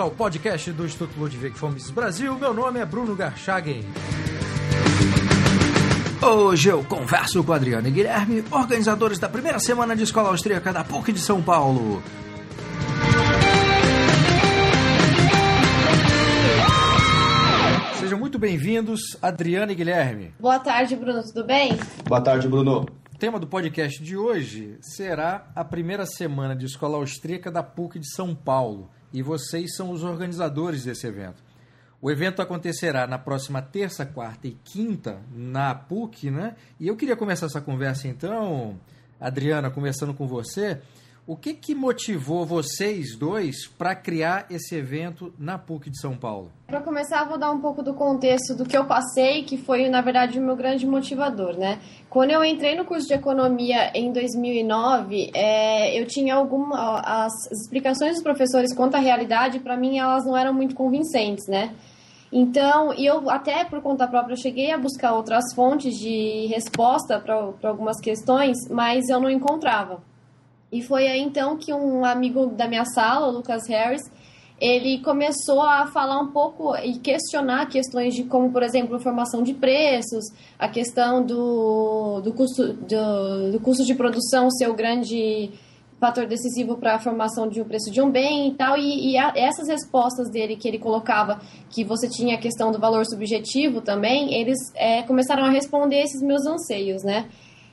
bem-vindos ao podcast do Instituto Ludwig Fomes Brasil. Meu nome é Bruno Garchagen. Hoje eu converso com Adriano e Guilherme, organizadores da primeira semana de escola austríaca da PUC de São Paulo. Sejam muito bem-vindos, Adriano e Guilherme. Boa tarde, Bruno, tudo bem? Boa tarde, Bruno. O tema do podcast de hoje será a primeira semana de escola austríaca da PUC de São Paulo e vocês são os organizadores desse evento. O evento acontecerá na próxima terça, quarta e quinta na PUC, né? E eu queria começar essa conversa então, Adriana, começando com você. O que, que motivou vocês dois para criar esse evento na PUC de São Paulo? Para começar, vou dar um pouco do contexto do que eu passei, que foi, na verdade, o meu grande motivador, né? Quando eu entrei no curso de economia em 2009, é, eu tinha alguma. As explicações dos professores quanto à realidade, para mim, elas não eram muito convincentes, né? Então, e eu até por conta própria cheguei a buscar outras fontes de resposta para algumas questões, mas eu não encontrava. E foi aí então que um amigo da minha sala, o Lucas Harris, ele começou a falar um pouco e questionar questões de como, por exemplo, formação de preços, a questão do, do, custo, do, do custo de produção ser o grande fator decisivo para a formação de um preço de um bem e tal. E, e a, essas respostas dele que ele colocava, que você tinha a questão do valor subjetivo também, eles é, começaram a responder esses meus anseios, né?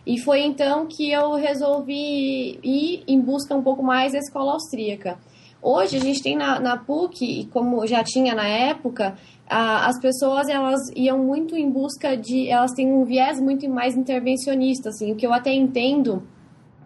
E foi então que eu resolvi ir em busca um pouco mais da escola austríaca. Hoje a gente tem na, na PUC, como já tinha na época, a, as pessoas elas iam muito em busca de, elas têm um viés muito mais intervencionista, assim, o que eu até entendo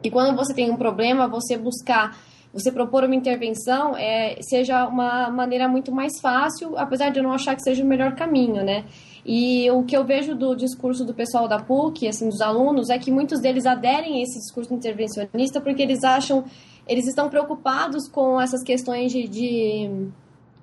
que quando você tem um problema, você buscar, você propor uma intervenção, é, seja uma maneira muito mais fácil, apesar de eu não achar que seja o melhor caminho, né? E o que eu vejo do discurso do pessoal da PUC, assim, dos alunos, é que muitos deles aderem a esse discurso intervencionista porque eles acham, eles estão preocupados com essas questões de, de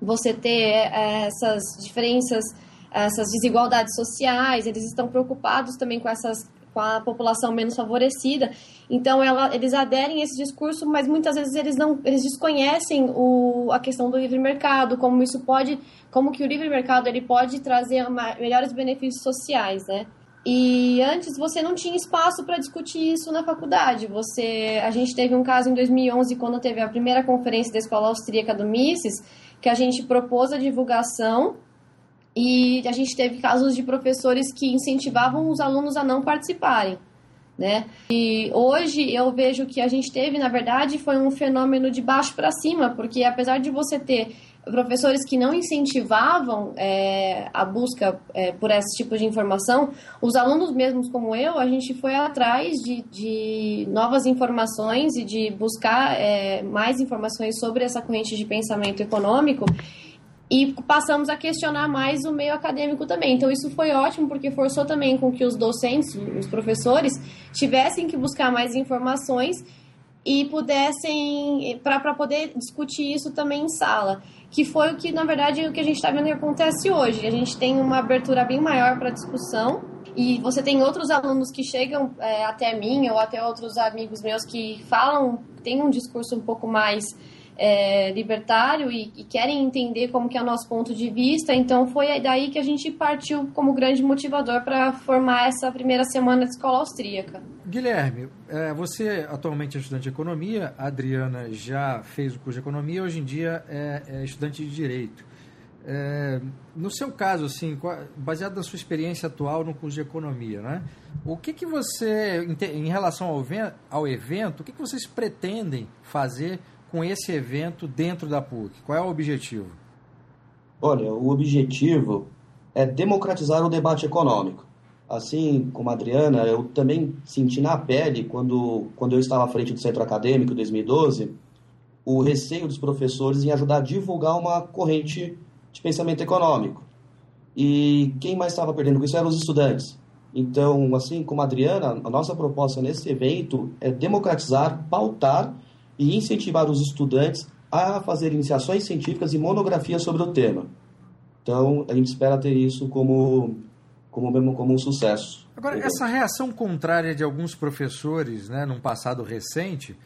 você ter é, essas diferenças, essas desigualdades sociais, eles estão preocupados também com essas com a população menos favorecida. Então ela, eles aderem a esse discurso, mas muitas vezes eles não, eles desconhecem o, a questão do livre mercado, como isso pode, como que o livre mercado ele pode trazer uma, melhores benefícios sociais, né? E antes você não tinha espaço para discutir isso na faculdade. Você, a gente teve um caso em 2011 quando teve a primeira conferência da escola austríaca do Mises, que a gente propôs a divulgação e a gente teve casos de professores que incentivavam os alunos a não participarem. Né? E hoje eu vejo que a gente teve, na verdade, foi um fenômeno de baixo para cima, porque apesar de você ter professores que não incentivavam é, a busca é, por esse tipo de informação, os alunos mesmos como eu, a gente foi atrás de, de novas informações e de buscar é, mais informações sobre essa corrente de pensamento econômico e passamos a questionar mais o meio acadêmico também. Então isso foi ótimo porque forçou também com que os docentes, os professores, tivessem que buscar mais informações e pudessem para poder discutir isso também em sala, que foi o que na verdade o que a gente está vendo que acontece hoje. A gente tem uma abertura bem maior para discussão e você tem outros alunos que chegam é, até mim ou até outros amigos meus que falam, tem um discurso um pouco mais é, libertário e, e, querem entender como que é o nosso ponto de vista. Então foi daí que a gente partiu como grande motivador para formar essa primeira semana de escola austríaca. Guilherme, é, você atualmente é estudante de economia, a Adriana já fez o curso de economia, hoje em dia é, é estudante de direito. É, no seu caso, assim, baseado na sua experiência atual no curso de economia, né? O que, que você, em relação ao, evento, o que, que vocês pretendem fazer com esse evento dentro da PUC? Qual é o objetivo? Olha, o objetivo é democratizar o debate econômico. Assim como a Adriana, eu também senti na pele, quando, quando eu estava à frente do centro acadêmico em 2012, o receio dos professores em ajudar a divulgar uma corrente de pensamento econômico. E quem mais estava perdendo com isso eram os estudantes. Então, assim como a Adriana, a nossa proposta nesse evento é democratizar, pautar e incentivar os estudantes a fazer iniciações científicas e monografias sobre o tema. Então, a gente espera ter isso como, como, mesmo, como um sucesso. Agora, essa reação contrária de alguns professores, né, num passado recente,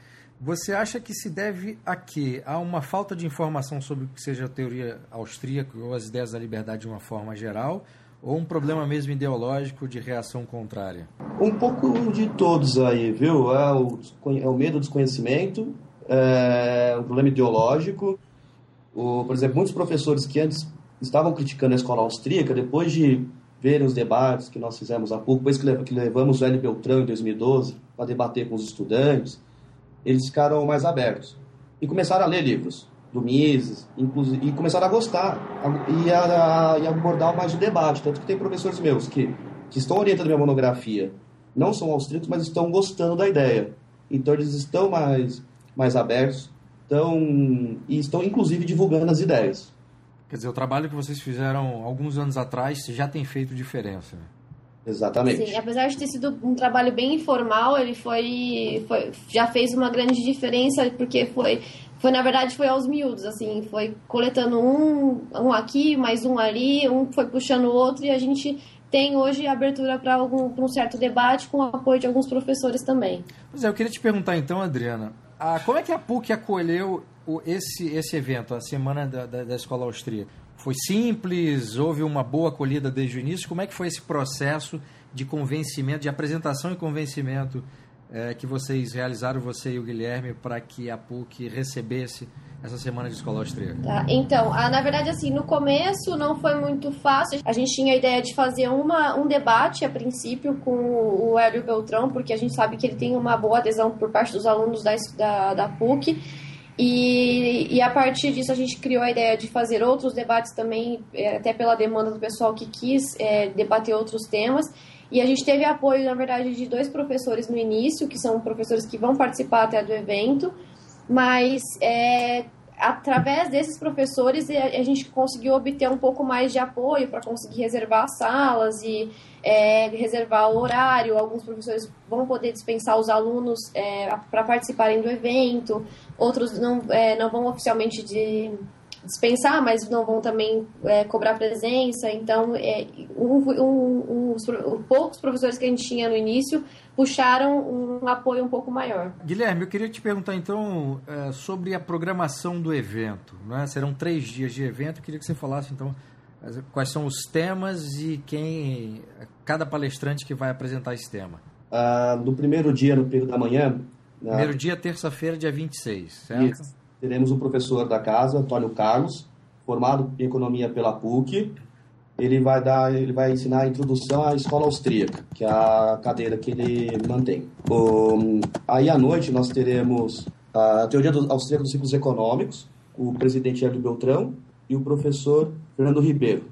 Você acha que se deve a quê? A uma falta de informação sobre o que seja a teoria austríaca ou as ideias da liberdade de uma forma geral? Ou um problema mesmo ideológico de reação contrária? Um pouco de todos aí, viu? É o, é o medo do desconhecimento, é um problema ideológico. O, por exemplo, muitos professores que antes estavam criticando a escola austríaca, depois de verem os debates que nós fizemos há pouco, depois que levamos o Hélio Beltrão em 2012 para debater com os estudantes, eles ficaram mais abertos e começaram a ler livros do Mises, inclusive, e começaram a gostar e a, a, abordar mais o debate. Tanto que tem professores meus que, que estão orientando minha monografia, não são austríacos, mas estão gostando da ideia. Então eles estão mais, mais abertos estão, e estão inclusive divulgando as ideias. Quer dizer, o trabalho que vocês fizeram alguns anos atrás já tem feito diferença. Exatamente. Sim, apesar de ter sido um trabalho bem informal, ele foi, foi já fez uma grande diferença porque foi foi na verdade foi aos miúdos assim foi coletando um um aqui mais um ali um foi puxando o outro e a gente tem hoje abertura para um certo debate com o apoio de alguns professores também. Pois é, eu queria te perguntar então, Adriana, a, como é que a PUC acolheu o, esse esse evento, a semana da, da, da escola austríaca? Foi simples? Houve uma boa acolhida desde o início? Como é que foi esse processo de convencimento, de apresentação e convencimento é, que vocês realizaram, você e o Guilherme, para que a PUC recebesse essa semana de escola austríaca? Tá, então, a, na verdade, assim, no começo não foi muito fácil. A gente tinha a ideia de fazer uma, um debate, a princípio, com o Hélio Beltrão, porque a gente sabe que ele tem uma boa adesão por parte dos alunos da, da, da PUC. E, e, a partir disso a gente criou a ideia de fazer outros debates também, é, até pela demanda do pessoal que quis é, debater outros temas. E a gente teve apoio, na verdade, de dois professores no início, que são professores que vão participar até do evento, mas é, através desses professores a gente conseguiu obter um pouco mais de apoio para conseguir reservar salas e é, reservar o horário. Alguns professores vão poder dispensar os alunos é, para participarem do evento, outros não, é, não vão oficialmente de, dispensar, mas não vão também é, cobrar presença. Então, é, um, um, um, os poucos professores que a gente tinha no início puxaram um apoio um pouco maior. Guilherme, eu queria te perguntar então é, sobre a programação do evento. Né? Serão três dias de evento. Eu queria que você falasse então quais são os temas e quem cada palestrante que vai apresentar esse tema. Ah, no primeiro dia, no período da manhã. Primeiro dia, terça-feira, dia 26, certo? Isso teremos um professor da casa, Antônio Carlos, formado em economia pela PUC. Ele vai dar, ele vai ensinar a introdução à escola austríaca, que é a cadeira que ele mantém. Um, aí à noite nós teremos a teoria do, austríaca dos ciclos econômicos, o presidente Hélio Beltrão e o professor Fernando Ribeiro,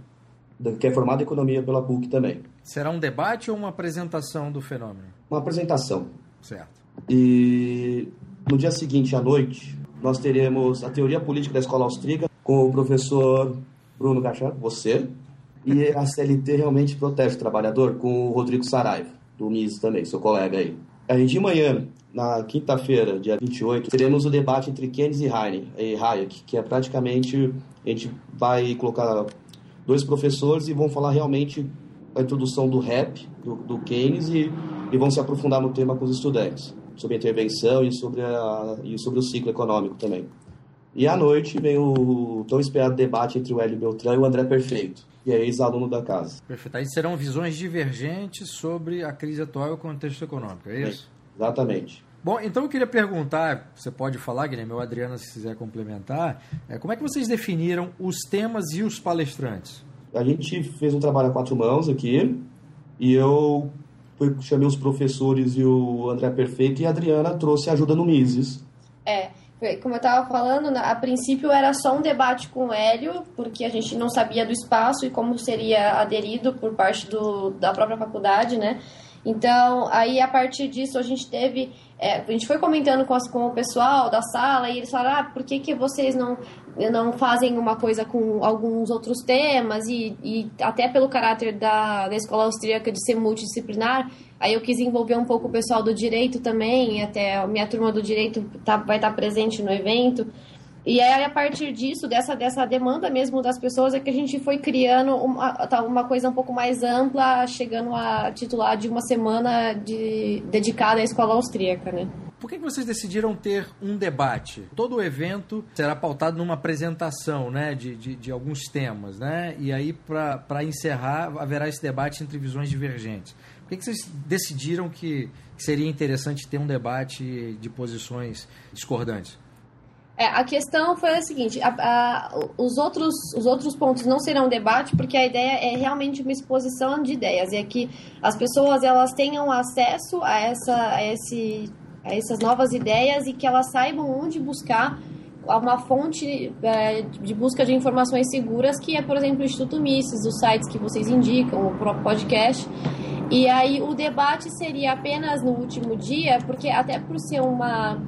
que é formado em economia pela PUC também. Será um debate ou uma apresentação do fenômeno? Uma apresentação. Certo. E no dia seguinte à noite, nós teremos a teoria política da escola austríaca com o professor Bruno Cachar, você, e a CLT realmente protege o trabalhador com o Rodrigo Saraiva, do MIS também, seu colega aí. A gente de manhã, na quinta-feira, dia 28, teremos o debate entre Keynes e Hayek, que é praticamente, a gente vai colocar dois professores e vão falar realmente a introdução do rap, do, do Keynes, e, e vão se aprofundar no tema com os estudantes sobre a intervenção e sobre, a, e sobre o ciclo econômico também. E à noite vem o tão esperado debate entre o Hélio Beltrão e o André Perfeito, que é ex-aluno da casa. Perfeito. Aí serão visões divergentes sobre a crise atual e o contexto econômico, é isso? É, exatamente. Bom, então eu queria perguntar, você pode falar, Guilherme, ou Adriana, se quiser complementar, é, como é que vocês definiram os temas e os palestrantes? A gente fez um trabalho a quatro mãos aqui, e eu foi, chamei os professores e o André Perfeito e a Adriana trouxe ajuda no Mises. É, como eu estava falando, a princípio era só um debate com o Hélio, porque a gente não sabia do espaço e como seria aderido por parte do, da própria faculdade, né? Então, aí a partir disso a gente teve. É, a gente foi comentando com, as, com o pessoal da sala e eles falaram: ah, por que, que vocês não, não fazem uma coisa com alguns outros temas? E, e até pelo caráter da, da escola austríaca de ser multidisciplinar, aí eu quis envolver um pouco o pessoal do direito também, até a minha turma do direito tá, vai estar presente no evento. E aí, a partir disso, dessa, dessa demanda mesmo das pessoas, é que a gente foi criando uma, tá, uma coisa um pouco mais ampla, chegando a titular de uma semana de, dedicada à escola austríaca, né? Por que vocês decidiram ter um debate? Todo o evento será pautado numa apresentação né, de, de, de alguns temas, né? E aí, para encerrar, haverá esse debate entre visões divergentes. Por que vocês decidiram que seria interessante ter um debate de posições discordantes? É, a questão foi a seguinte: a, a, os, outros, os outros pontos não serão debate, porque a ideia é realmente uma exposição de ideias, e é que as pessoas elas tenham acesso a, essa, a, esse, a essas novas ideias e que elas saibam onde buscar uma fonte é, de busca de informações seguras, que é, por exemplo, o Instituto Mises, os sites que vocês indicam, o próprio podcast. E aí o debate seria apenas no último dia, porque até por ser uma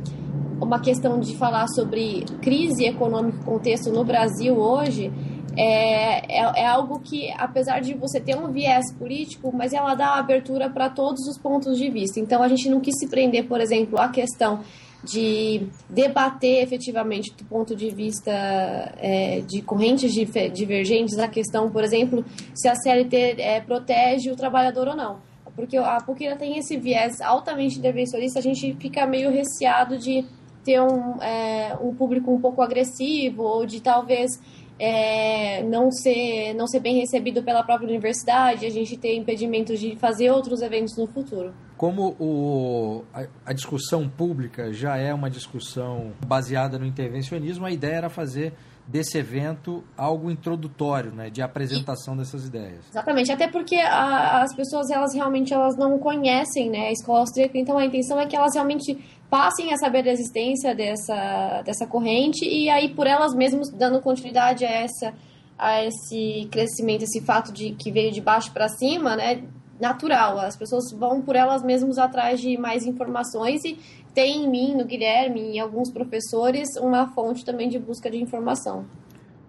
uma questão de falar sobre crise econômica contexto no Brasil hoje, é, é, é, algo que, apesar de você ter um viés político, mas ela dá abertura para todos os pontos de vista. Então, a gente não quis se prender, por exemplo, à questão de debater efetivamente do ponto de vista é, de correntes divergentes a questão, por exemplo, se a CLT é, protege o trabalhador ou não. Porque a PUC tem esse viés altamente defensorista, a gente fica meio receado de ter um, é, um público um pouco agressivo ou de talvez é, não ser não ser bem recebido pela própria universidade, a gente ter impedimentos de fazer outros eventos no futuro. Como o, a, a, discussão pública já é uma discussão baseada no intervencionismo, a ideia era fazer desse evento algo introdutório, né, de apresentação dessas ideias. Exatamente, até porque a, as pessoas elas realmente elas não conhecem, né, a escola austríaca, então a intenção é que elas realmente passem a saber da existência dessa, dessa corrente e aí por elas mesmas dando continuidade a essa a esse crescimento, esse fato de que veio de baixo para cima, né? Natural, as pessoas vão por elas mesmas atrás de mais informações e tem em mim, no Guilherme e em alguns professores uma fonte também de busca de informação.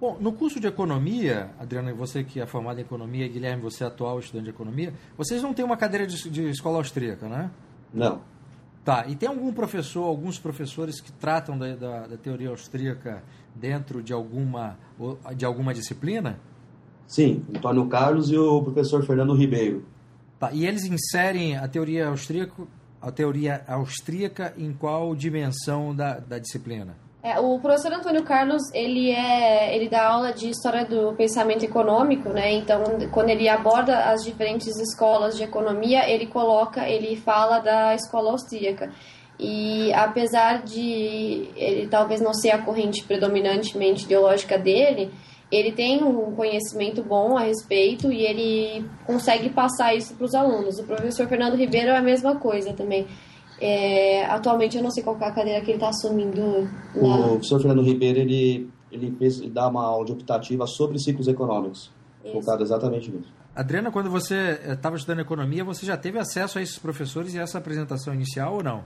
Bom, no curso de economia, Adriana, você que é formada em economia, Guilherme, você é atual estudante de economia, vocês não têm uma cadeira de, de escola austríaca, né? Não. Tá, e tem algum professor, alguns professores que tratam da, da, da, teoria austríaca dentro de alguma, de alguma disciplina? Sim, Antônio Carlos e o professor Fernando Ribeiro. Tá, e eles inserem a teoria austríaca, a teoria austríaca em qual dimensão da, da disciplina? É, o professor Antônio Carlos, ele é, ele dá aula de história do pensamento econômico, né? Então, quando ele aborda as diferentes escolas de economia, ele coloca, ele fala da escola austríaca. E apesar de ele talvez não ser a corrente predominantemente ideológica dele, ele tem um conhecimento bom a respeito e ele consegue passar isso para os alunos. O professor Fernando Ribeiro é a mesma coisa também. É, atualmente eu não sei qual é a cadeira que ele está assumindo. Na... O professor Fernando Ribeiro, ele, ele, fez, ele dá uma aula de optativa sobre ciclos econômicos, Isso. focado exatamente nisso. Adriana, quando você estava estudando economia, você já teve acesso a esses professores e essa apresentação inicial ou não?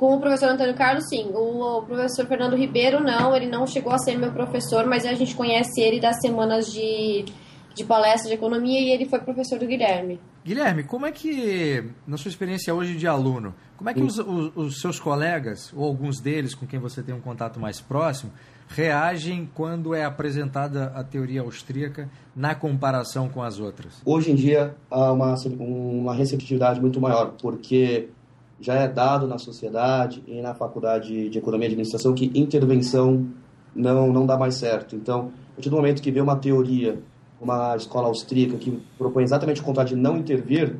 Com o professor Antônio Carlos, sim. O professor Fernando Ribeiro, não. Ele não chegou a ser meu professor, mas a gente conhece ele das semanas de de palestra de economia e ele foi professor do Guilherme. Guilherme, como é que, na sua experiência hoje de aluno, como é que os, os, os, seus colegas, ou alguns deles com quem você tem um contato mais próximo, reagem quando é apresentada a teoria austríaca na comparação com as outras? Hoje em dia há uma, uma receptividade muito maior, porque já é dado na sociedade e na faculdade de Economia e Administração que intervenção não, não dá mais certo. Então, a partir do momento que vê uma teoria uma escola austríaca que propõe exatamente o contrário de não intervir,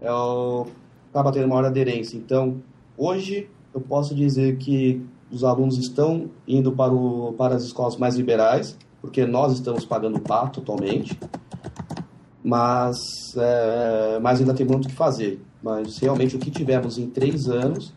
é o, acaba tendo maior aderência. Então, hoje, eu posso dizer que os alunos estão indo para, o, para as escolas mais liberais, porque nós estamos pagando pato atualmente, mas, é, mas ainda tem muito o que fazer. Mas realmente o que tivemos em três anos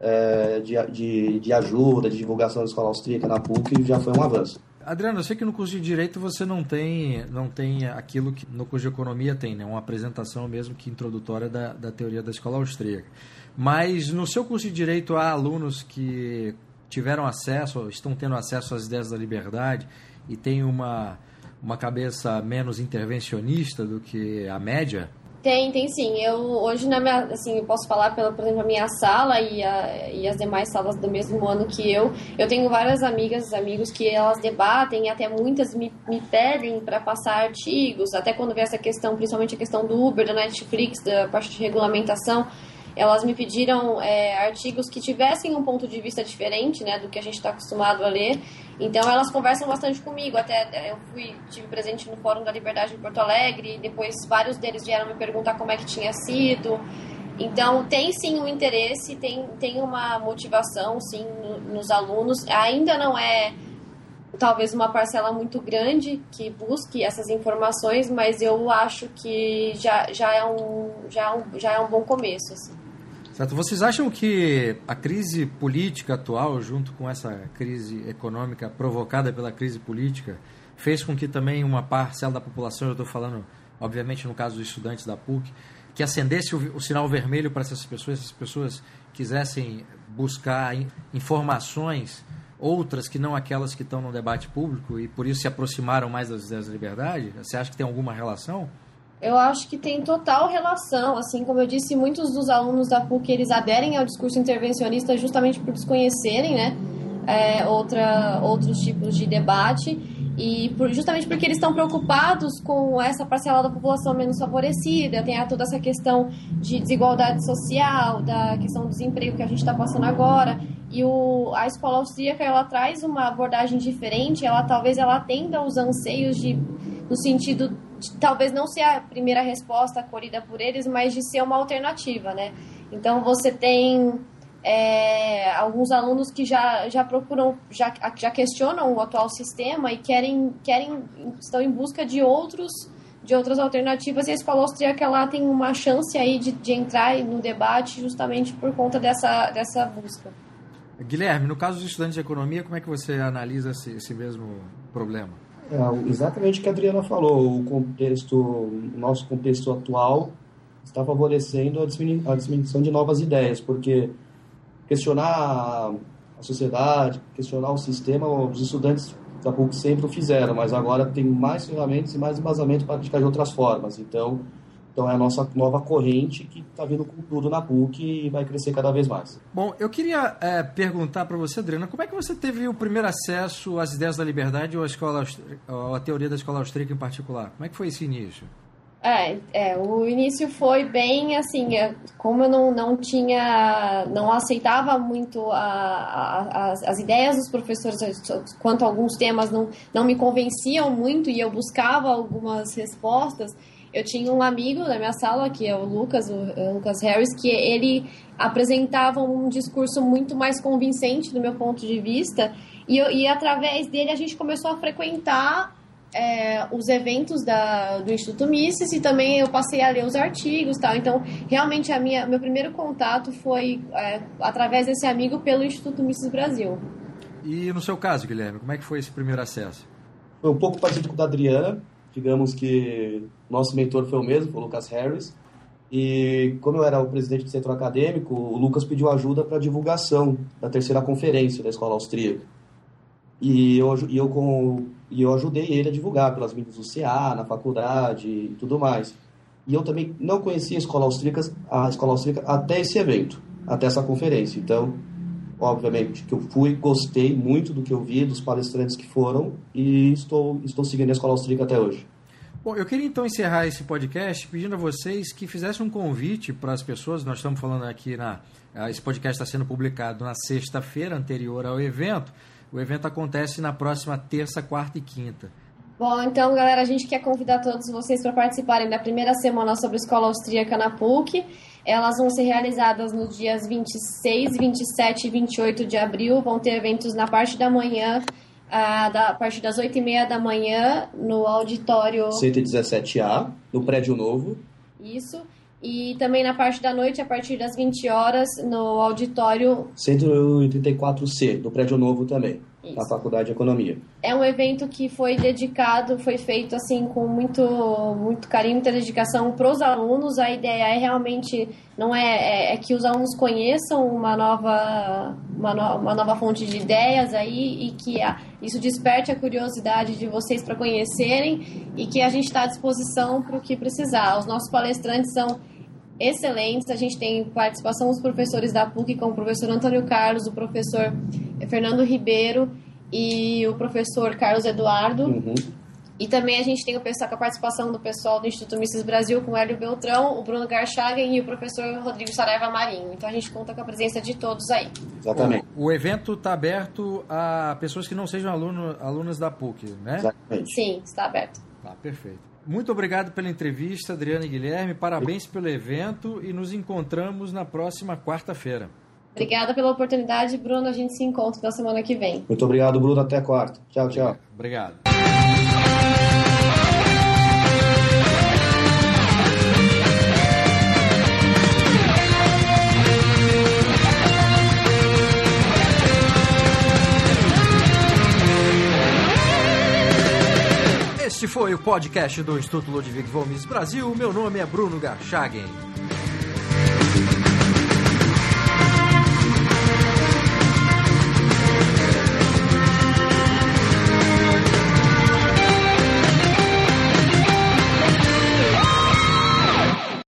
é, de, de, de ajuda, de divulgação da escola austríaca na PUC já foi um avanço. Adriano, eu sei que no curso de Direito você não tem, não tem aquilo que no curso de Economia tem, né? uma apresentação mesmo que introdutória da, da teoria da escola austríaca. Mas no seu curso de Direito há alunos que tiveram acesso, estão tendo acesso às ideias da liberdade e têm uma, uma cabeça menos intervencionista do que a média? Tem, tem sim. Eu hoje na minha, assim, eu posso falar pela, por exemplo, a minha sala e, a, e as demais salas do mesmo ano que eu. Eu tenho várias amigas, amigos que elas debatem, até muitas me, me pedem para passar artigos, até quando vem essa questão, principalmente a questão do Uber, da Netflix, da parte de regulamentação. Elas me pediram é, artigos que tivessem um ponto de vista diferente, né, do que a gente está acostumado a ler. Então elas conversam bastante comigo. Até é, eu fui tive presente no Fórum da Liberdade em Porto Alegre. Depois vários deles vieram me perguntar como é que tinha sido. Então tem sim um interesse, tem tem uma motivação sim no, nos alunos. Ainda não é talvez uma parcela muito grande que busque essas informações, mas eu acho que já, já, é, um, já, é, um, já é um bom começo. Assim. Certo. Vocês acham que a crise política atual, junto com essa crise econômica provocada pela crise política, fez com que também uma parcela da população, eu estou falando, obviamente, no caso dos estudantes da PUC, que acendesse o, o sinal vermelho para essas pessoas, essas pessoas quisessem buscar informações outras que não aquelas que estão no debate público e por isso se aproximaram mais das ideias da liberdade? Você acha que tem alguma relação? Eu acho que tem total relação. Assim como eu disse, muitos dos alunos da PUC eles aderem ao discurso intervencionista justamente por desconhecerem, né? É, outra, outros tipos de debate e por, justamente porque eles estão preocupados com essa parcela da população menos favorecida, tem toda essa questão de desigualdade social, da questão do desemprego que a gente está passando agora. E o, a escola austríaca ela traz uma abordagem diferente, ela talvez ela atenda os anseios de, no sentido de talvez não ser a primeira resposta acolhida por eles, mas de ser uma alternativa, né? Então você tem é, alguns alunos que já, já procuram, já, já questionam o atual sistema e querem, querem estão em busca de outros de outras alternativas e a escola austríaca ela tem uma chance aí de, de entrar no debate justamente por conta dessa, dessa busca. Guilherme, no caso dos estudantes de economia, como é que você analisa esse, esse mesmo problema? É, exatamente o que a Adriana falou. O contexto, o nosso contexto atual está favorecendo a disseminação de novas ideias, porque questionar a sociedade, questionar o sistema, os estudantes da PUC sempre o fizeram, mas agora tem mais ferramentas e mais embasamento para praticar de outras formas. Então, então é a nossa nova corrente que está vindo com tudo na PUC e vai crescer cada vez mais. Bom, eu queria é, perguntar para você, Adriana, como é que você teve o primeiro acesso às ideias da liberdade ou à, escola, ou à teoria da escola austríaca em particular? Como é que foi esse início? É, é, o início foi bem assim, é, como eu não, não tinha, não aceitava muito a, a, as, as, ideias dos professores quanto a alguns temas não, não me convenciam muito e eu buscava algumas respostas, eu tinha um amigo na minha sala, que é o Lucas, o Lucas Harris, que ele apresentava um discurso muito mais convincente do meu ponto de vista, e, eu, e através dele a gente começou a frequentar é, os eventos da, do Instituto Mises e também eu passei a ler os artigos tal. Então, realmente, a minha, meu primeiro contato foi é, através desse amigo pelo Instituto Mises Brasil. E no seu caso, Guilherme, como é que foi esse primeiro acesso? Foi um pouco parecido com o da Adriana, digamos que nosso mentor foi o mesmo, foi o Lucas Harris. E como eu era o presidente do centro acadêmico, o Lucas pediu ajuda para a divulgação da terceira conferência da escola austríaca. E eu, e eu, com, e eu ajudei ele a divulgar pelas mídias do CA, na faculdade e tudo mais. E eu também não conhecia a escola austríaca, a escola austríaca até esse evento, até essa conferência. Então, obviamente que eu fui, gostei muito do que eu vi, dos palestrantes que foram e estou, estou seguindo a escola austríaca até hoje. Bom, eu queria então encerrar esse podcast pedindo a vocês que fizessem um convite para as pessoas. Nós estamos falando aqui na. Esse podcast está sendo publicado na sexta-feira anterior ao evento. O evento acontece na próxima terça, quarta e quinta. Bom, então, galera, a gente quer convidar todos vocês para participarem da primeira semana sobre a Escola Austríaca na PUC. Elas vão ser realizadas nos dias 26, 27 e 28 de abril. Vão ter eventos na parte da manhã, a, da, a partir das 8 e meia da manhã, no auditório... 117A, no prédio novo. Isso. E também na parte da noite, a partir das 20 horas, no auditório... 184C, no prédio novo também. Isso. na Faculdade de Economia. É um evento que foi dedicado, foi feito assim com muito, muito carinho, muita dedicação para os alunos. A ideia é realmente não é, é, é, que os alunos conheçam uma nova, uma, no, uma nova fonte de ideias aí e que a, isso desperte a curiosidade de vocês para conhecerem e que a gente está à disposição para o que precisar. Os nossos palestrantes são excelentes. A gente tem participação dos professores da PUC, como o professor Antônio Carlos, o professor Fernando Ribeiro e o professor Carlos Eduardo. Uhum. E também a gente tem o pessoal, com a participação do pessoal do Instituto Mises Brasil, com o Hélio Beltrão, o Bruno Garchagen e o professor Rodrigo Saraiva Marinho. Então a gente conta com a presença de todos aí. Exatamente. O, o evento está aberto a pessoas que não sejam aluno, alunas da PUC, né? Exatamente. Sim, está aberto. Tá, perfeito. Muito obrigado pela entrevista, Adriana e Guilherme. Parabéns pelo evento e nos encontramos na próxima quarta-feira. Obrigada pela oportunidade, Bruno. A gente se encontra na semana que vem. Muito obrigado, Bruno. Até quarta. Tchau, tchau. Obrigado. Este foi o podcast do Instituto Ludwig von Mises Brasil. Meu nome é Bruno Garchagen.